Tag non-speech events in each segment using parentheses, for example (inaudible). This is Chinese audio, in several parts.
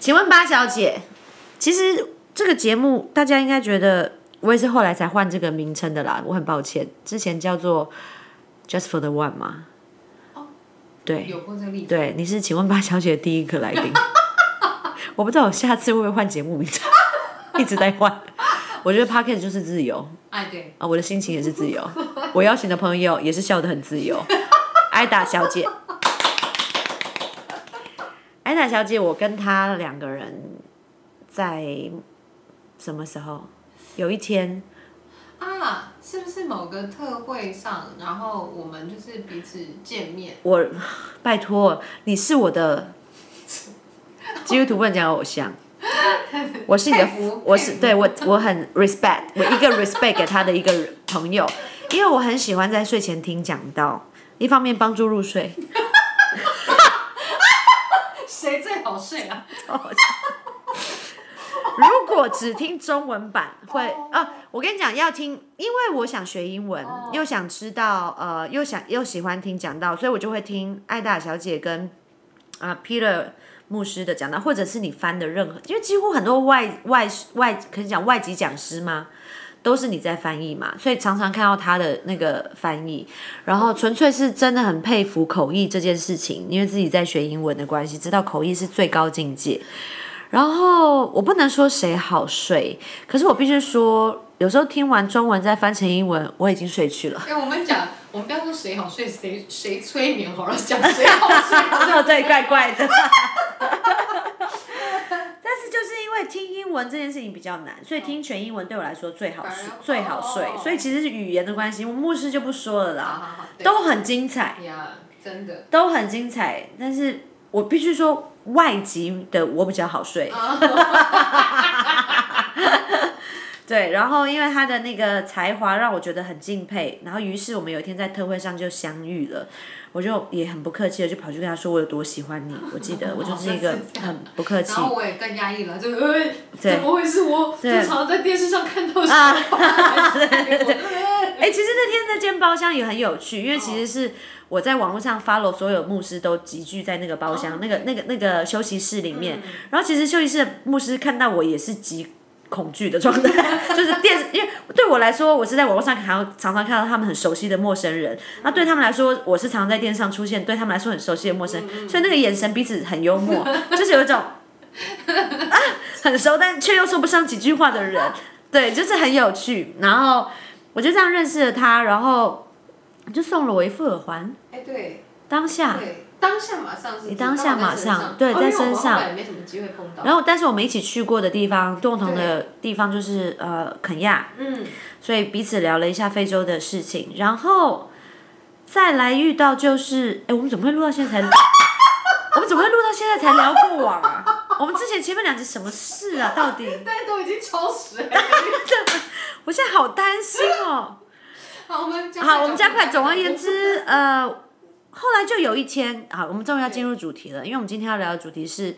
请问八小姐，其实这个节目大家应该觉得我也是后来才换这个名称的啦，我很抱歉，之前叫做 Just for the One 嘛。对有过这个例子，对，你是请问八小姐的第一个来宾，(laughs) 我不知道我下次会不会换节目名称，(laughs) 一直在换。我觉得 p o c k e t 就是自由哎对，啊，我的心情也是自由，我邀请的朋友也是笑得很自由。艾达小姐，小姐，我跟她两个人在什么时候？有一天，啊，是不是某个特会上，然后我们就是彼此见面？我拜托你是我的 (laughs) 基督徒不能讲偶像，我是你的佩服，我是对我我很 respect，我一个 respect 给他的一个朋友，因为我很喜欢在睡前听讲道，一方面帮助入睡，谁最好睡啊？(laughs) 如果只听中文版会啊，我跟你讲要听，因为我想学英文，又想知道呃，又想又喜欢听讲道，所以我就会听艾达小姐跟啊、Peter 牧师的讲道，或者是你翻的任何，因为几乎很多外外外可以讲外籍讲师嘛。都是你在翻译嘛，所以常常看到他的那个翻译，然后纯粹是真的很佩服口译这件事情，因为自己在学英文的关系，知道口译是最高境界。然后我不能说谁好睡，可是我必须说，有时候听完中文再翻成英文，我已经睡去了。哎、我们讲，我们不要说谁好睡，谁谁催眠好了，讲谁好睡。(laughs) 这对怪怪的。(laughs) 但是就是因为听英文这件事情比较难，所以听全英文对我来说最好睡最好睡哦。所以其实是语言的关系，我牧师就不说了啦，都很精彩，呀，真的。都很精彩。但是我必须说，外籍的我比较好睡。(laughs) 对，然后因为他的那个才华让我觉得很敬佩，然后于是我们有一天在特会上就相遇了，我就也很不客气的就跑去跟他说我有多喜欢你，我记得我就是一个很不客气然后我也更压抑了，(laughs) 就呃，对。怎么会是我？对就常在电视上看到啊对对对，(laughs) 哎、其实那天那间包厢也很有趣，因为其实是我在网络上 follow 所有牧师都集聚在那个包厢、那个那个那个休息室里面，然后其实休息室的牧师看到我也是极恐惧的状态，(laughs) 就是电视，因为对我来说，我是在网络上看到常常看到他们很熟悉的陌生人，那对他们来说，我是常在电视上出现，对他们来说很熟悉的陌生人，所以那个眼神彼此很幽默，(laughs) 就是有一种 (laughs) 啊很熟但却又说不上几句话的人，对，就是很有趣，然后。我就这样认识了他，然后就送了我一副耳环。哎对当下，对，当下马上是不是，当下马上对在身上没什么机会碰到。然后但是我们一起去过的地方，共同的地方就是呃肯亚，嗯，所以彼此聊了一下非洲的事情，然后再来遇到就是，哎，我们怎么会录到现在才？(laughs) 我们怎么会录到现在才聊过往啊？我们之前前面两集什么事啊？到底？但是都已经超时了。(laughs) 我现在好担心哦。好，我们好，我们加快。总而言，之，(laughs) 呃，后来就有一天，好，我们终于要进入主题了，因为我们今天要聊的主题是，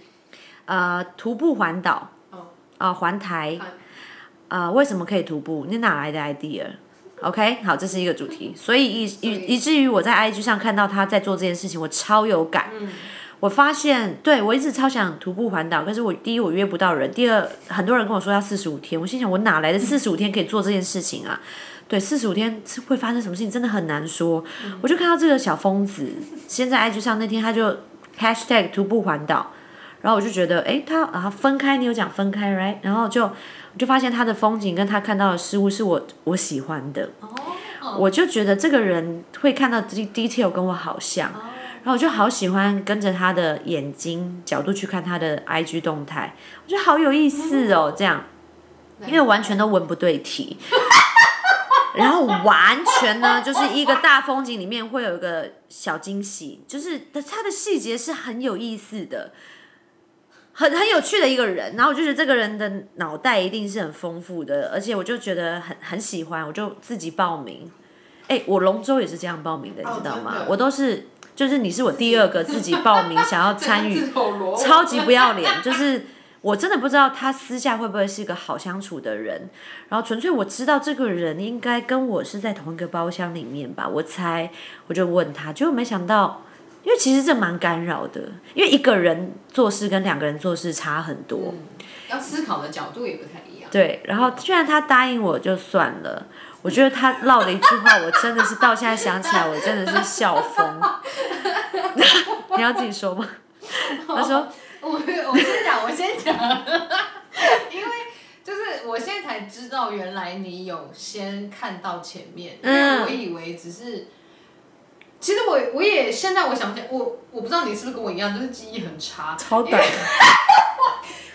呃，徒步环岛，哦啊、环台环，呃，为什么可以徒步？你哪来的 idea？OK，、好，这是一个主题，(laughs) 所以以以以以至于我在 IG 上看到他在做这件事情，我超有感。我发现，对我一直超想徒步环岛，可是我第一我约不到人，第二很多人跟我说要四十五天，我心想我哪来的四十五天可以做这件事情啊？对，四十五天是会发生什么事情，真的很难说。我就看到这个小疯子，先在 IG 上那天他就 hashtag 徒步环岛，然后我就觉得，哎，他啊分开，你有讲分开，right？然后就我就发现他的风景跟他看到的事物是我我喜欢的，哦，我就觉得这个人会看到 de- detail 跟我好像，然后我就好喜欢跟着他的眼睛角度去看他的 IG 动态，我觉得好有意思哦，这样，因为完全都文不对题。(laughs) 然后完全呢，就是一个大风景里面会有一个小惊喜，就是它的细节是很有意思的，很很有趣的一个人。然后我就觉得这个人的脑袋一定是很丰富的，而且我就觉得很很喜欢，我就自己报名。哎，我龙舟也是这样报名的，你知道吗？我都是，就是你是我第二个自己报名 (laughs) 想要参与超级不要脸，就是我真的不知道他私下会不会是一个好相处的人，然后纯粹我知道这个人应该跟我是在同一个包厢里面吧，我猜，我就问他，结果没想到因为其实这蛮干扰的，因为一个人做事跟两个人做事差很多。嗯，要思考的角度也不太一样。对，然后居然他答应我就算了，我觉得他唠的一句话，我真的是到现在想起来，我真的是笑疯。(laughs) 你要自己说吗？他说 (laughs) 我我先讲，我先讲，因为就是我现在才知道，原来你有先看到前面，因为我以为只是。其实我我也现在我想起来，我我不知道你是不是跟我一样，就是记忆很差。超短。(laughs)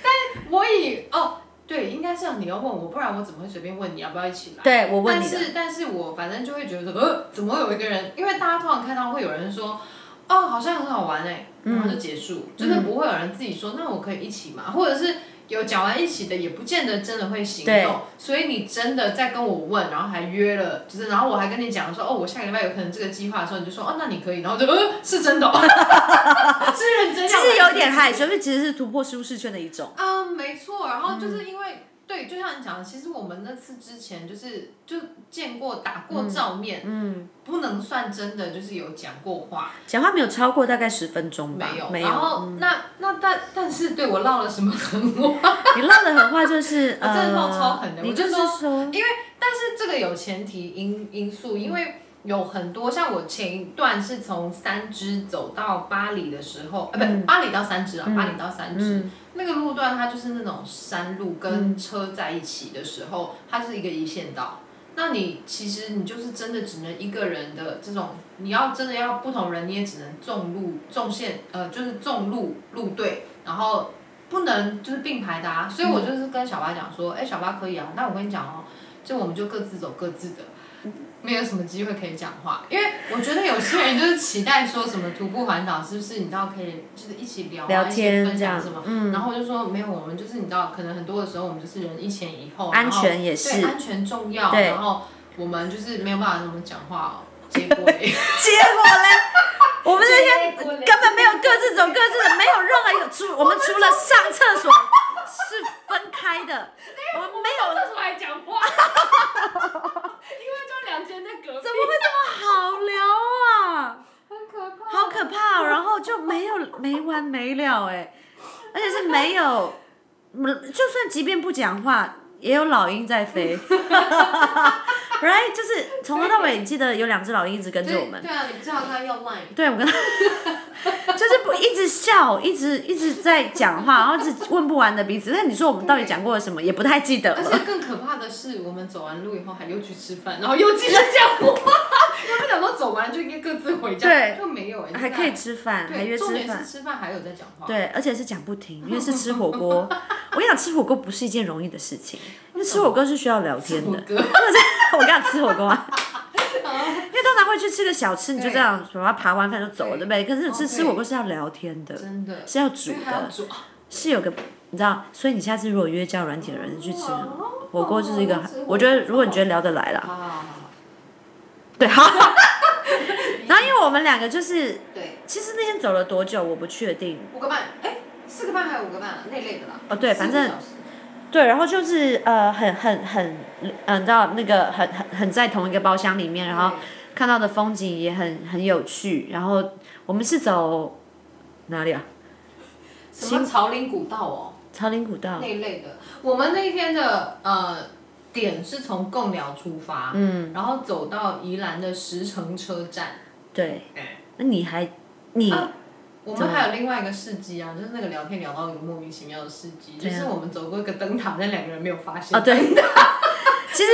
但我以哦，对，应该是你要问我，不然我怎么会随便问你要不要一起来？对，我问你但是但是我反正就会觉得，呃，怎么会有一个人？因为大家通常看到会有人说，哦，好像很好玩哎，然后就结束，真的不会有人自己说，那我可以一起吗？或者是。有讲完一起的，也不见得真的会行动，所以你真的在跟我问，然后还约了，就是然后我还跟你讲说，哦，我下个礼拜有可能这个计划的时候，你就说，哦，那你可以，然后就，呃，是真的，哦 (laughs) 是认真。其实有点害羞，因为其实是突破舒适圈的一种。嗯，没错，然后就是因为。对，就像你讲的，其实我们那次之前就是就见过、打过照面，嗯，不能算真的，就是有讲过话。讲话没有超过大概十分钟吧。没有。然后那那但但是对我唠了什么狠话？(laughs) 你唠的狠话就是我真的唠超狠的，你就是说，因为但是这个有前提因因素，因为有很多像我前一段是从三支走到巴黎的时候，啊，不，巴黎到三支啊，巴黎到三支。那个路段它就是那种山路跟车在一起的时候，它是一个一线道。那你其实你就是真的只能一个人的这种，你要真的要不同人，你也只能纵路纵线，呃，就是纵路路队，然后不能就是并排的啊。所以我就是跟小巴讲说，哎，小巴可以啊，那我跟你讲哦，就我们就各自走各自的。没有什么机会可以讲话，因为我觉得有些人就是期待说什么徒步环岛是不是？你知道可以就是一起聊啊，一起分享什么？然后我就说没有，我们就是你知道，可能很多的时候我们就是人一前一后，安全也是，对安全重要。然后我们就是没有办法怎么讲话，结果嘞，结果嘞，(laughs) 我们那天根本没有各自走各自的，没有任何一个除我们除了上厕所是分开的，(laughs) 我们没有厕所还讲话。两间在隔壁，怎么会这么好聊啊？很可怕，好可怕，然后就没有没完没了哎，而且是没就算即便不讲话，也有老鹰在飞。(laughs) Right，就是从头到尾，你记得有两只老鹰一直跟着我们。对啊，你知道他要 line。对，我跟他，就是不一直笑，一直一直在讲话，然后是问不完的彼此。但你说我们到底讲过了什么，也不太记得了。而且更可怕的是，我们走完路以后还又去吃饭，然后又继续讲话。(laughs) 因为不想说走完就应该各自回家，对，就没有。还可以吃饭，还约吃饭。吃饭还有在讲话。对，而且是讲不停，因为是吃火锅。(laughs) 我跟你讲，吃火锅不是一件容易的事情，因为吃火锅是需要聊天的。(laughs) 我跟你吃火锅啊，(laughs) 因为通常会去吃个小吃，你就这样什么爬完饭就走了，对不对？可是吃吃火锅是要聊天的，真的，是要煮的，是有个你知道，所以你下次如果约叫软体的人去吃火锅，就是一个，我觉得如果你觉得聊得来啦，(laughs) 对，好。(laughs) 然后因为我们两个就是，对，其实那天走了多久我不确定，五个半，哎，四个半还有五个半，那类的啦。哦，对，反正。对，然后就是呃，很很很，嗯，你知道那个很很很在同一个包厢里面，然后看到的风景也很很有趣。然后我们是走哪里啊？什么朝林古道哦？朝林古道那一类的。我们那天的呃点是从贡寮出发，嗯，然后走到宜兰的石城车站。对。那你还你？我们还有另外一个事迹啊，就是那个聊天聊到一个莫名其妙的事迹，就是我们走过一个灯塔，但两个人没有发现。哦，对。(laughs) 其实。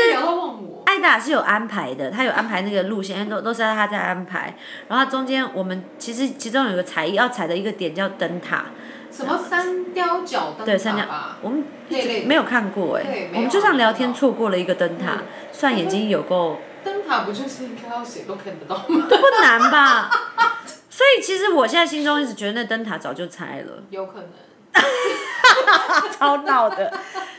艾达是有安排的，他有安排那个路线，都都是他在安排。然后中间我们其实其中有个踩要踩的一个点叫灯塔。什么三雕角灯塔？对，三雕。我们没有看过哎，我们就这样聊天错过了一个灯塔，算眼睛有够。灯塔不就是应该要谁都看得到吗？不难吧？所以其实我现在心中一直觉得那灯塔早就拆了，有可能，(laughs) 超闹的，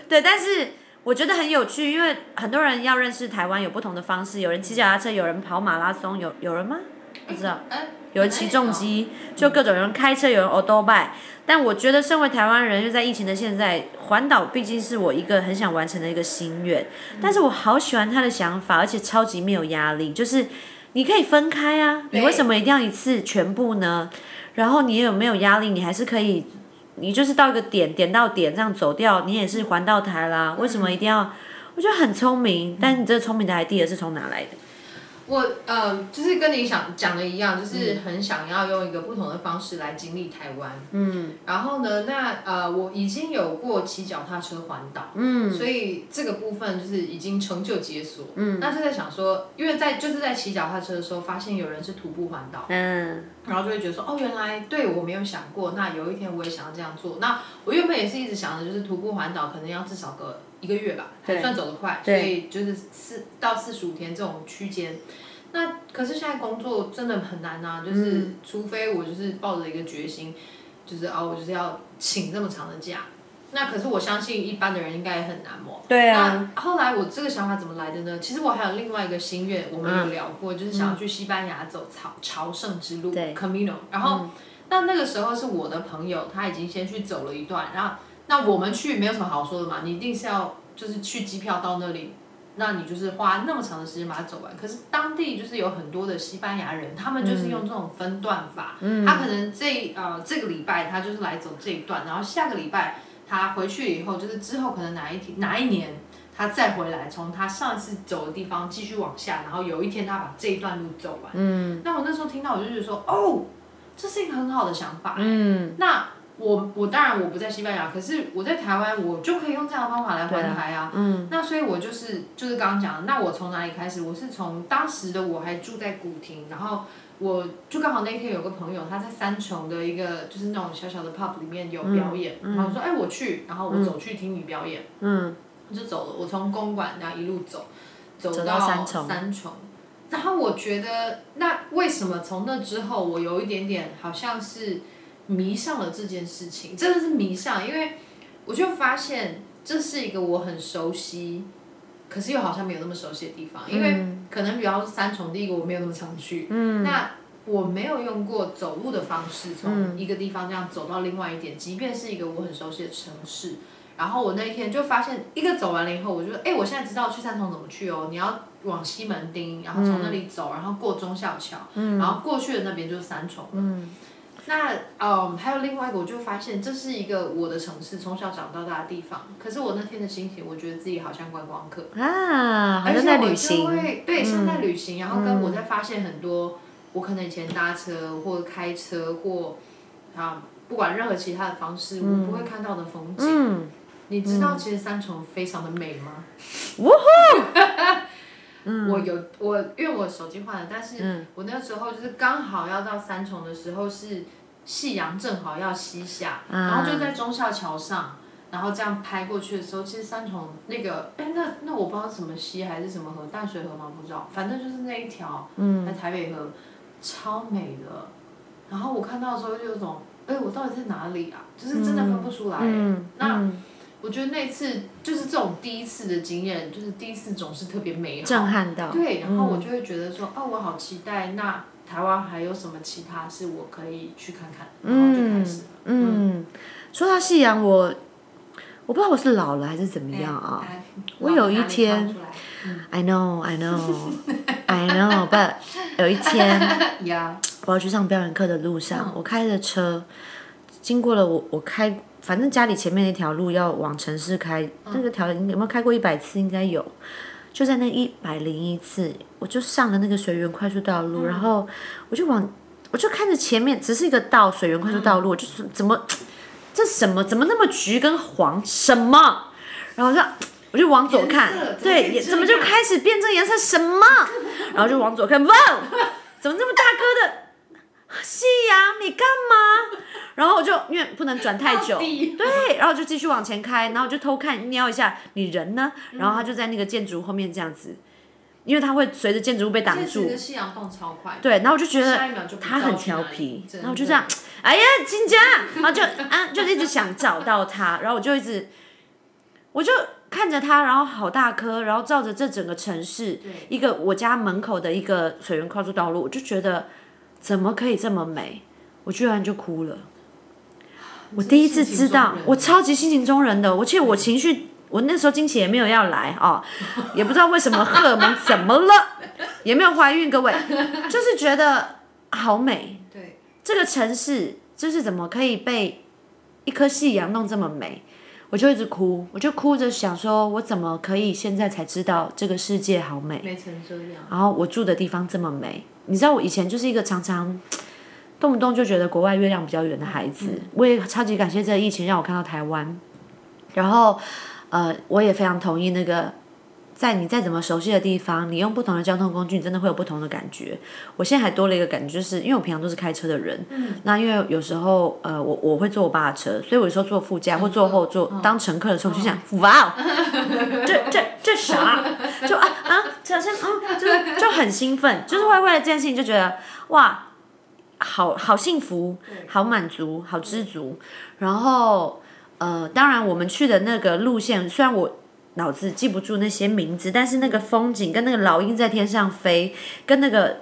对，但是我觉得很有趣，因为很多人要认识台湾有不同的方式，有人骑脚踏车，有人跑马拉松，有有人吗？不知道，有人骑重机，就各种人开车，有人 o d o b i 但我觉得身为台湾人，又在疫情的现在，环岛毕竟是我一个很想完成的一个心愿，但是我好喜欢他的想法，而且超级没有压力，就是。你可以分开啊，你为什么一定要一次全部呢？然后你有没有压力？你还是可以，你就是到一个点，点到点这样走掉，你也是环到台啦。为什么一定要？我觉得很聪明，但你这个聪明的 idea 是从哪来的？我呃，就是跟你想讲的一样，就是很想要用一个不同的方式来经历台湾。嗯。然后呢，那呃，我已经有过骑脚踏车环岛。嗯。所以这个部分就是已经成就解锁。嗯。那就在想说，因为在就是在骑脚踏车的时候，发现有人是徒步环岛。嗯。然后就会觉得说，哦，原来对我没有想过，那有一天我也想要这样做。那我原本也是一直想着，就是徒步环岛可能要至少个一个月吧，还算走得快，所以就是四到四十五天这种区间。那可是现在工作真的很难啊，就是除非我就是抱着一个决心，就是啊，我就是要请这么长的假。那可是我相信一般的人应该也很难哦。对啊。那后来我这个想法怎么来的呢？其实我还有另外一个心愿，我们有聊过，就是想要去西班牙走朝朝圣之路 （Camino）。然后，那那个时候是我的朋友，他已经先去走了一段，然后那我们去没有什么好说的嘛，你一定是要就是去机票到那里。那你就是花那么长的时间把它走完，可是当地就是有很多的西班牙人，他们就是用这种分段法，他可能这呃这个礼拜他就是来走这一段，然后下个礼拜他回去以后，就是之后可能哪一天哪一年他再回来，从他上次走的地方继续往下，然后有一天他把这一段路走完。嗯，那我那时候听到我就觉得说，哦，这是一个很好的想法。嗯，那。我我当然我不在西班牙，可是我在台湾，我就可以用这样的方法来环台啊。嗯。那所以我就是就是刚刚讲的，那我从哪里开始？我是从当时的我还住在古亭，然后我就刚好那天有个朋友他在三重的一个就是那种小小的 pub 里面有表演，然后说哎我去，然后我走去听你表演。嗯。就走了，我从公馆然后一路走，走到三重。三重。然后我觉得，那为什么从那之后我有一点点好像是。迷上了这件事情，真的是迷上，因为我就发现这是一个我很熟悉，可是又好像没有那么熟悉的地方，因为可能比方说三重，第一个我没有那么常去，那我没有用过走路的方式从一个地方这样走到另外一点，即便是一个我很熟悉的城市，然后我那一天就发现一个走完了以后，我就哎，我现在知道去三重怎么去哦，你要往西门町，然后从那里走，然后过忠孝桥，然后过去的那边就是三重。那嗯，还有另外一个，我就发现这是一个我的城市，从小长到大的地方。可是我那天的心情，我觉得自己好像观光客啊，好像在旅行。对，像在旅行，然后跟我在发现很多我可能以前搭车或开车或啊，不管任何其他的方式，我不会看到的风景。嗯，你知道其实三重非常的美吗？哇呼！(laughs) 我有我，因为我手机换了，但是我那时候就是刚好要到三重的时候，是夕阳正好要西下，然后就在忠孝桥上，然后这样拍过去的时候，其实三重那个，哎，那那我不知道什么溪还是什么河，淡水河吗？不知道，反正就是那一条，在台北河，超美的。然后我看到的时候就有种，哎，我到底在哪里啊？就是真的分不出来。那。我觉得那次就是这种第一次的经验，就是第一次总是特别美好，震撼到。对，然后我就会觉得说，哦，我好期待，那台湾还有什么其他是我可以去看看，然后就开始。嗯，说到夕阳，我我不知道我是老了还是怎么样啊。我有一天，(laughs) I know, I know, I know, but 有一天，(laughs) 我要去上表演课的路上，我开着车经过了我我开。反正家里前面那条路要往城市开，那个条有没有开过一百次？应该有。就在那一百零一次，我就上了那个水源快速道路，然后我就往，我就看着前面只是一个道水源快速道路，就是怎么这什么怎么那么橘跟黄什么？然后就我就往左看，对，怎么就开始变这颜色什么？然后就往左看，哇，怎么这么大哥的？夕阳，你干嘛？然后我就因为不能转太久，对，然后就继续往前开，然后就偷看瞄一下你人呢，然后他就在那个建筑物后面这样子，因为他会随着建筑物被挡住。夕阳动超快。对，然后我就觉得他很调皮，然后就这样，哎呀，金家，然后就啊，就一直想找到他，然后我就一直，我就看着他，然后好大颗，然后照着这整个城市，一个我家门口的一个水源快速道路，我就觉得。怎么可以这么美？我居然就哭了。我第一次知道，我超级性情中人的。而且我情绪，我那时候惊奇也没有要来啊，也不知道为什么荷尔蒙怎么了。(laughs) 也没有怀孕，各位，就是觉得好美。对，这个城市就是怎么可以被一颗夕阳弄这么美？我就一直哭，我就哭着想说，我怎么可以现在才知道这个世界好美？美成这样。然后我住的地方这么美，你知道我以前就是一个常常 (tsk) 动不动就觉得国外月亮比较圆的孩子。我也超级感谢这个疫情让我看到台湾，然后呃，我也非常同意那个。在你再怎么熟悉的地方，你用不同的交通工具，你真的会有不同的感觉。我现在还多了一个感觉，就是因为我平常都是开车的人，那因为有时候呃，我我会坐我爸的车，所以我有时候坐副驾或坐后座当乘客的时候，我就想哇哦，(laughs) 这这这啥？(laughs) 就啊啊，好像嗯，就就很兴奋，就是会为了这件事情就觉得哇，好好幸福，好满足，好知足。然后呃，当然我们去的那个路线，虽然我。脑子记不住那些名字，但是那个风景跟那个老鹰在天上飞，跟那个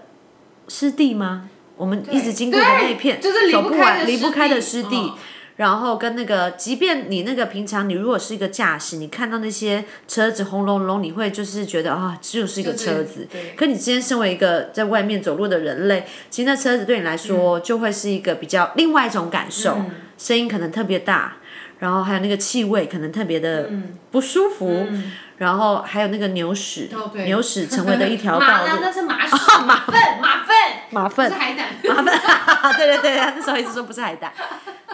湿地吗？我们一直经过的那一片，走不完离不开的湿地。然后跟那个，即便你那个平常你如果是一个驾驶，你看到那些车子轰隆隆，你会就是觉得啊，只有是一个车子。可你今天身为一个在外面走路的人类，其实那车子对你来说就会是一个比较另外一种感受，声音可能特别大。然后还有那个气味可能特别的不舒服，然后还有那个牛屎，牛屎成为的一条 (laughs) 道路。那是马屎，(laughs) 马粪，马粪，马粪，是海胆，马粪。(laughs) 对对对，那时候一直说不是海胆。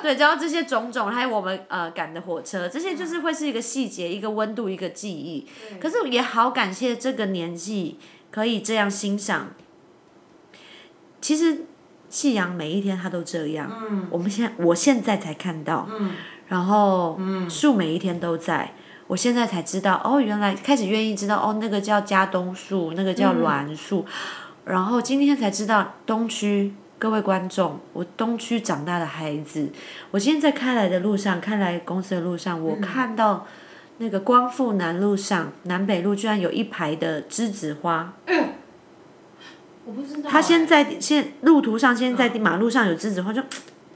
对，然后这些种种，还有我们呃赶的火车，这些就是会是一个细节，一个温度，一个记忆。可是也好感谢这个年纪可以这样欣赏。其实夕阳每一天它都这样。嗯。我们现在，我现在才看到。嗯。然后树每一天都在，我现在才知道哦，原来开始愿意知道哦，那个叫加冬树，那个叫栾树，然后今天才知道东区各位观众，我东区长大的孩子，我今天在开来的路上，开来公司的路上，我看到那个光复南路上南北路居然有一排的栀子花。我不知道。他先在现路途上，先在马路上有栀子花就。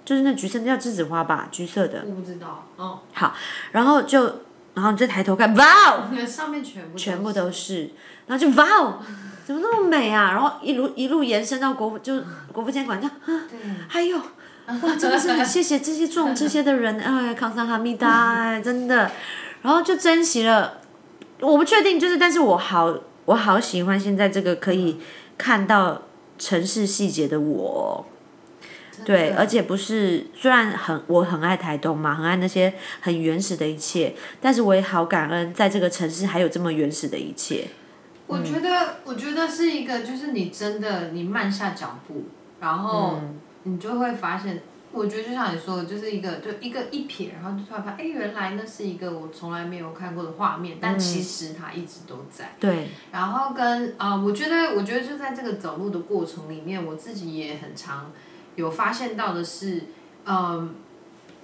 就是那橘色，那叫栀子花吧，橘色的。我不知道，哦。好，然后就，然后你再抬头看，哇哦！(laughs) 上面全部全部都是，然后就哇哦，怎么那么美啊？然后一路一路延伸到国，就国父监馆，这样，还有，哇，真的是很谢谢这些种这些的人，哎，康桑哈密达，真的，然后就珍惜了。我不确定，就是，但是我好，我好喜欢现在这个可以看到城市细节的我。对，而且不是，虽然很我很爱台东嘛，很爱那些很原始的一切，但是我也好感恩，在这个城市还有这么原始的一切。我觉得，我觉得是一个，就是你真的你慢下脚步，然后你就会发现，我觉得就像你说的，就是一个就一个一瞥，然后就突然发现，哎，原来那是一个我从来没有看过的画面，但其实它一直都在。对。然后跟啊，我觉得，我觉得就在这个走路的过程里面，我自己也很常。有发现到的是，嗯，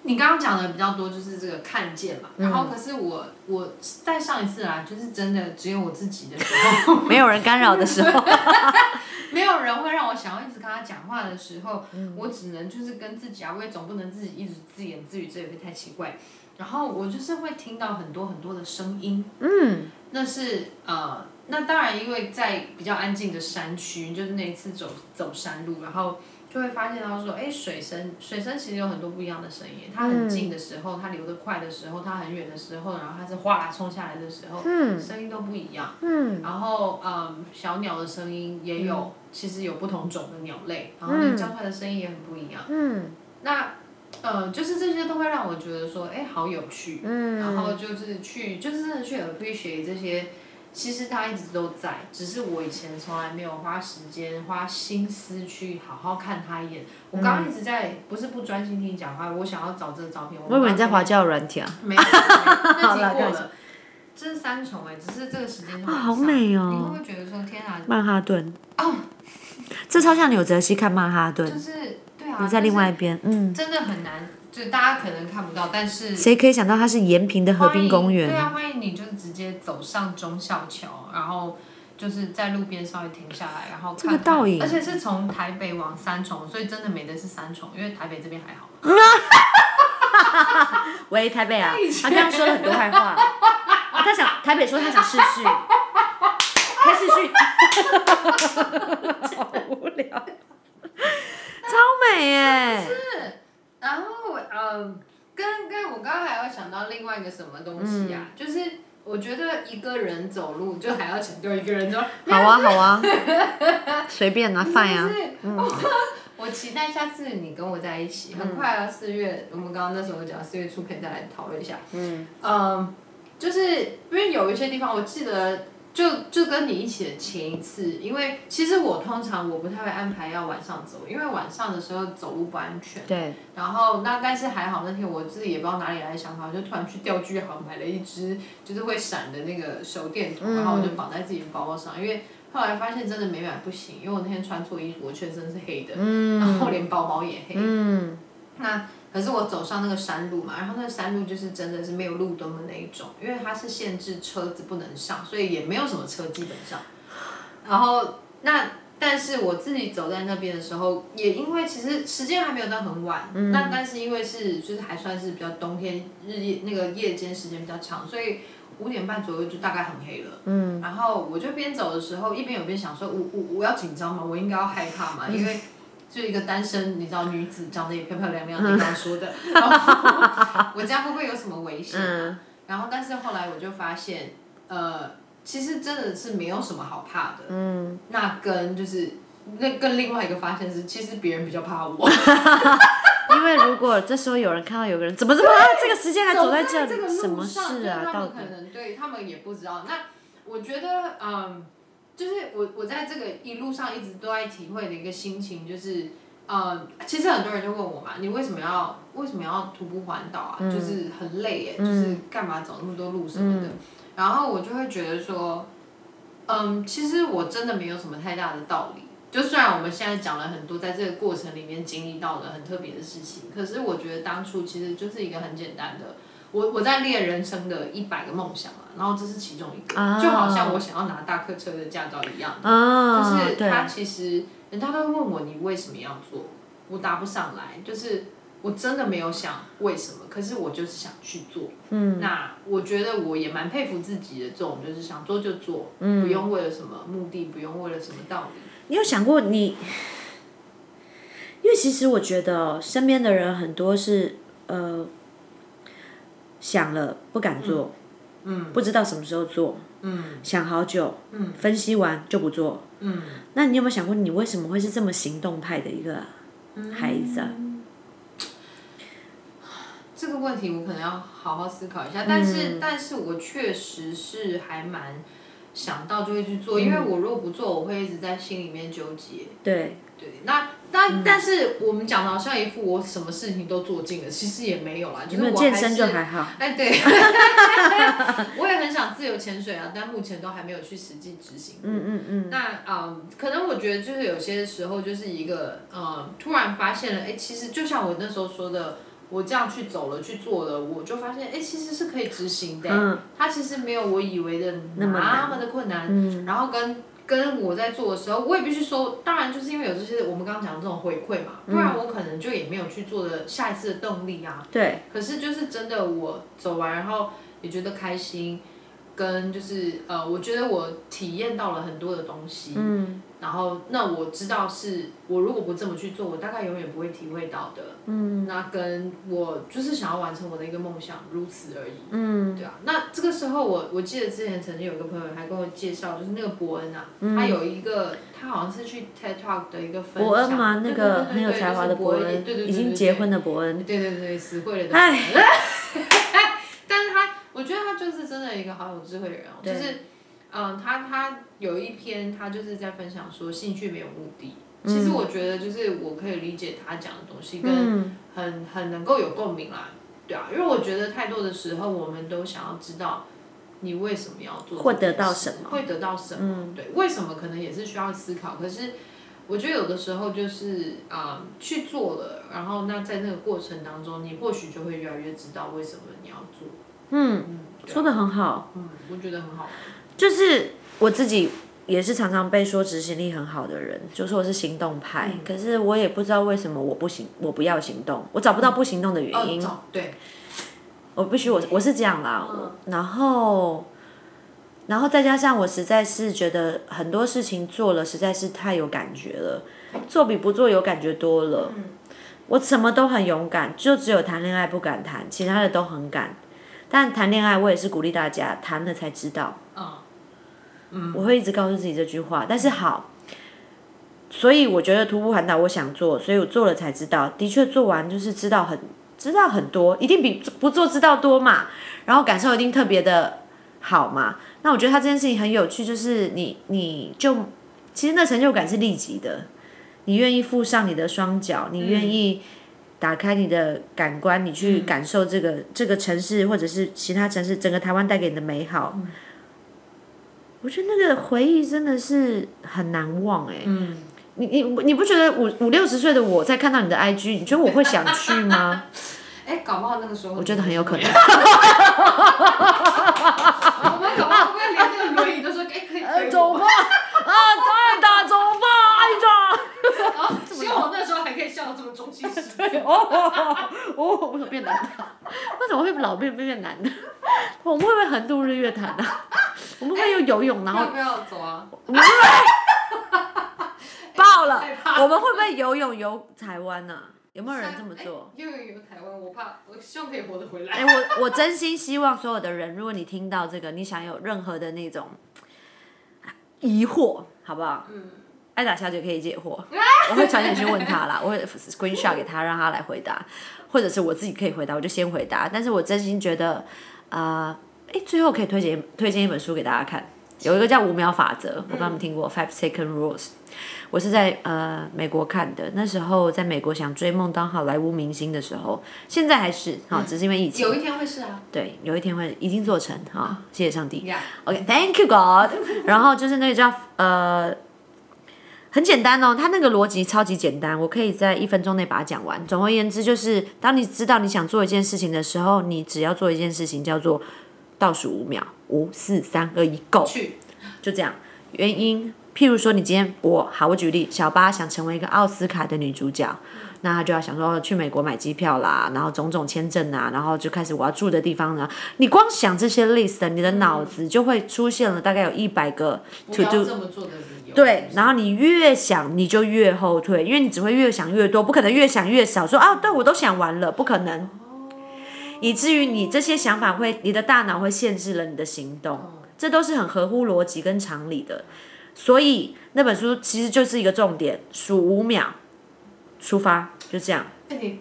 你刚刚讲的比较多，就是这个看见嘛。然后，可是我我在上一次来，就是真的只有我自己的时候，(laughs) 没有人干扰的时候，(laughs) 没有人会让我想要一直跟他讲话的时候，我只能就是跟自己啊，我也总不能自己一直自言自语，这也会太奇怪。然后我就是会听到很多很多的声音，嗯，那是呃，那当然因为在比较安静的山区，就是那一次走走山路，然后。就会发现到说，哎，水声，水声其实有很多不一样的声音。它很近的时候，它流得快的时候，它很远的时候，然后它是哗啦冲下来的时候，声音都不一样。然后，嗯，小鸟的声音也有，其实有不同种的鸟类，然后那叫出来的声音也很不一样。那，呃，就是这些都会让我觉得说，哎，好有趣。然后就是去，就是真的去 appreciate 这些。其实他一直都在，只是我以前从来没有花时间、花心思去好好看他一眼。我刚刚一直在，不是不专心听你讲话，我想要找这个照片。我以为你在华教软体啊。没有，(laughs) 那经过了。这是三重哎，只是这个时间。啊，好美哦！你会不会觉得说天啊？曼哈顿。哦。这超像纽泽西看曼哈顿。就是，对啊。你在另外一边，嗯。真的很难。就大家可能看不到，但是谁可以想到它是延平的河滨公园？对啊，欢迎你，就是直接走上忠孝桥，然后就是在路边稍微停下来，然后看倒影，而且是从台北往三重，所以真的美的是三重，因为台北这边还好。(laughs) 喂，台北啊，他刚刚说了很多坏话，他想台北说他想试训，开试训。(laughs) (laughs) 好无聊，超美耶！然后嗯，跟跟我刚刚还要想到另外一个什么东西啊，就是我觉得一个人走路就还要强调一个人走，(laughs) 好啊好啊，(laughs) 随便啊，(laughs) 饭呀。我期待下次你跟我在一起，很快啊，四月，我们刚刚那时候讲四月初可以再来讨论一下。嗯。嗯，就是因为有一些地方，我记得就就跟你一起的前一次，因为其实我通常我不太会安排要晚上走，因为晚上的时候走路不安全。对。然后那但是还好那天我自己也不知道哪里来的想法，就突然去钓具行买了一只就是会闪的那个手电筒，然后我就绑在自己的包包上，因为。后来发现真的没买不行，因为我那天穿错衣服，我全身是黑的，然后连包包也黑。嗯那可是我走上那个山路嘛，然后那个山路就是真的是没有路灯的那一种，因为它是限制车子不能上，所以也没有什么车基本上。然后那但是我自己走在那边的时候，也因为其实时间还没有到很晚，那但是因为是就是还算是比较冬天，日夜那个夜间时间比较长，所以。五点半左右就大概很黑了，嗯，然后我就边走的时候，一边有边想说，我我我要紧张吗？我应该要害怕吗？因为就一个单身，你知道女子长得也漂漂亮亮，你刚说的，(laughs) 我家会不会有什么危险？然后，但是后来我就发现，呃，其实真的是没有什么好怕的，嗯，那跟就是那跟另外一个发现是，其实别人比较怕我。(laughs) 因为如果这时候有人看到有个人怎么这么这个时间还走在这里，什么事啊？到底？可能对他们也不知道。那我觉得，嗯，就是我我在这个一路上一直都在体会的一个心情，就是，呃，其实很多人就问我嘛，你为什么要为什么要徒步环岛啊？就是很累耶，就是干嘛走那么多路什么的。然后我就会觉得说，嗯，其实我真的没有什么太大的道理。就虽然我们现在讲了很多，在这个过程里面经历到的很特别的事情，可是我觉得当初其实就是一个很简单的，我我在列人生的一百个梦想啊，然后这是其中一个，就好像我想要拿大客车的驾照一样，就是他其实人家都问我你为什么要做，我答不上来，就是我真的没有想为什么，可是我就是想去做，嗯，那我觉得我也蛮佩服自己的这种，就是想做就做，嗯，不用为了什么目的，不用为了什么道理。你有想过你？因为其实我觉得身边的人很多是呃想了不敢做，嗯，不知道什么时候做，嗯，想好久，嗯，分析完就不做，嗯，那你有没有想过你为什么会是这么行动派的一个孩子啊？(sighs) 这个问题我可能要好好思考一下，但是但是我确实是还蛮。想到就会去做，因为我如果不做，我会一直在心里面纠结。对。对，那但但是我们讲的好像一副我什么事情都做尽了，其实也没有啦，就是我健身就还好。哎，对。(laughs) 我也很想自由潜水啊，但目前都还没有去实际执行。嗯嗯嗯。那嗯，可能我觉得就是有些时候就是一个嗯，突然发现了，哎，其实就像我那时候说的。我这样去走了去做了，我就发现，哎，其实是可以执行的。嗯。它其实没有我以为的那么的困难。嗯。然后跟跟我在做的时候，我也必须说，当然就是因为有这些我们刚刚讲的这种回馈嘛，不然我可能就也没有去做的下一次的动力啊。对。可是就是真的，我走完然后也觉得开心，跟就是呃，我觉得我体验到了很多的东西。嗯。然后，那我知道是我如果不这么去做，我大概永远不会体会到的。嗯，那跟我就是想要完成我的一个梦想，如此而已。嗯，对啊。那这个时候，我我记得之前曾经有一个朋友还跟我介绍，就是那个伯恩啊，他有一个，他好像是去 TED Talk 的一个分享。伯恩吗？那个很有才华的伯恩对对，已经结婚的伯恩。对对对，死会了的。哎，(laughs) 觉得他就是真的一个好有智慧的人哦，就是。嗯，他他有一篇，他就是在分享说兴趣没有目的。其实我觉得就是我可以理解他讲的东西，跟很很能够有共鸣啦，对啊，因为我觉得太多的时候，我们都想要知道你为什么要做，会得到什么，会得到什么，对，为什么可能也是需要思考。可是我觉得有的时候就是啊去做了，然后那在那个过程当中，你或许就会越来越知道为什么你要做。嗯，说的很好。嗯，我觉得很好。就是我自己也是常常被说执行力很好的人，就说我是行动派，可是我也不知道为什么我不行，我不要行动，我找不到不行动的原因。对，我必须我我是这样啦，然后然后再加上我实在是觉得很多事情做了实在是太有感觉了，做比不做有感觉多了。我什么都很勇敢，就只有谈恋爱不敢谈，其他的都很敢。但谈恋爱我也是鼓励大家谈了才知道。嗯我会一直告诉自己这句话，但是好，所以我觉得徒步环岛我想做，所以我做了才知道，的确做完就是知道很知道很多，一定比不做知道多嘛，然后感受一定特别的好嘛。那我觉得他这件事情很有趣，就是你你就其实那成就感是立即的，你愿意附上你的双脚，你愿意打开你的感官，你去感受这个这个城市或者是其他城市整个台湾带给你的美好。我觉得那个回忆真的是很难忘哎。嗯。你你你不觉得五五六十岁的我在看到你的 IG，你觉得我会想去吗？(laughs) 哎，搞不好那个时候。我觉得很有可能。(laughs) 我们搞不好会不会连那个轮椅都说哎可以可以。走吧，啊，太大走吧，爱着。希望我那时候还可以笑得这么中气十足。哦哦，为什么变男的？(laughs) 为什么会老变变变男的？(laughs) 我们会不会横渡日月潭啊？我们会有游泳，然后要不要走啊？(laughs) 爆了！我们会不会游泳游台湾呢？有没有人这么做？游泳游台湾，我怕，我希望可以活得回来。哎，我我真心希望所有的人，如果你听到这个，你想有任何的那种疑惑，好不好？嗯。艾达小姐可以解惑，我会传简讯问她啦，我会 screenshot 给她，让她来回答，或者是我自己可以回答，我就先回答。但是我真心觉得，啊。哎，最后可以推荐推荐一本书给大家看，有一个叫五秒法则，我不知道你们听过 Five Second Rules。我是在呃美国看的，那时候在美国想追梦当好莱坞明星的时候，现在还是啊，只是因为疫情。有一天会是啊。对，有一天会已经做成啊，谢谢上帝。OK，Thank you God。然后就是那个叫呃，很简单哦，它那个逻辑超级简单，我可以在一分钟内把它讲完。总而言之，就是当你知道你想做一件事情的时候，你只要做一件事情，叫做。倒数五秒，五四三二一，Go！去就这样。原因，譬如说，你今天我好，我举例，小八想成为一个奥斯卡的女主角，那他就要想说去美国买机票啦，然后种种签证啊，然后就开始我要住的地方呢。你光想这些 list，你的脑子就会出现了大概有一百个 to do。对，然后你越想你就越后退，因为你只会越想越多，不可能越想越少。说啊，对我都想完了，不可能。以至于你这些想法会，你的大脑会限制了你的行动，这都是很合乎逻辑跟常理的。所以那本书其实就是一个重点，数五秒，出发，就这样。你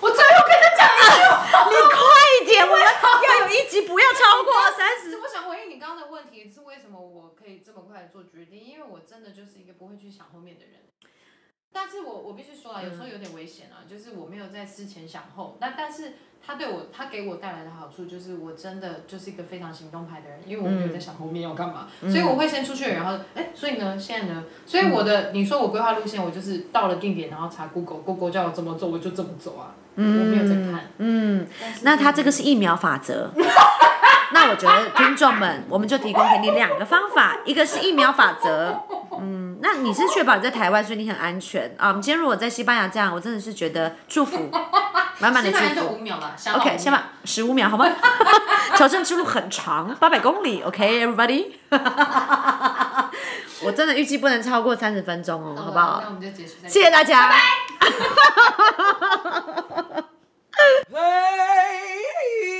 我最后跟他讲一句话，(laughs) 你快一点，我要要有一集，不要超过三十。我想回应你刚刚的问题，是为什么我可以这么快做决定？因为我真的就是一个不会去想后面的人。但是我我必须说啊，有时候有点危险啊，就是我没有在思前想后。那但是他对我，他给我带来的好处就是，我真的就是一个非常行动派的人，因为我没有在想后面要干嘛，所以我会先出去，然后哎，所以呢，现在呢，所以我的你说我规划路线，我就是到了定点，然后查 Google，Google 叫我怎么走，我就怎么走啊，我没有在看。嗯，那他这个是疫苗法则。(laughs) 那我觉得听众们，我们就提供给你两个方法，一个是疫苗法则，嗯，那你是确保你在台湾，所以你很安全啊。我们今天如果在西班牙这样，我真的是觉得祝福，满满的祝福。五秒，OK，先把十五秒好吗？(laughs) 朝圣之路很长，八百公里，OK，everybody，(laughs) 我真的预计不能超过三十分钟哦，好不好？那我们就结束。谢谢大家，拜。(laughs)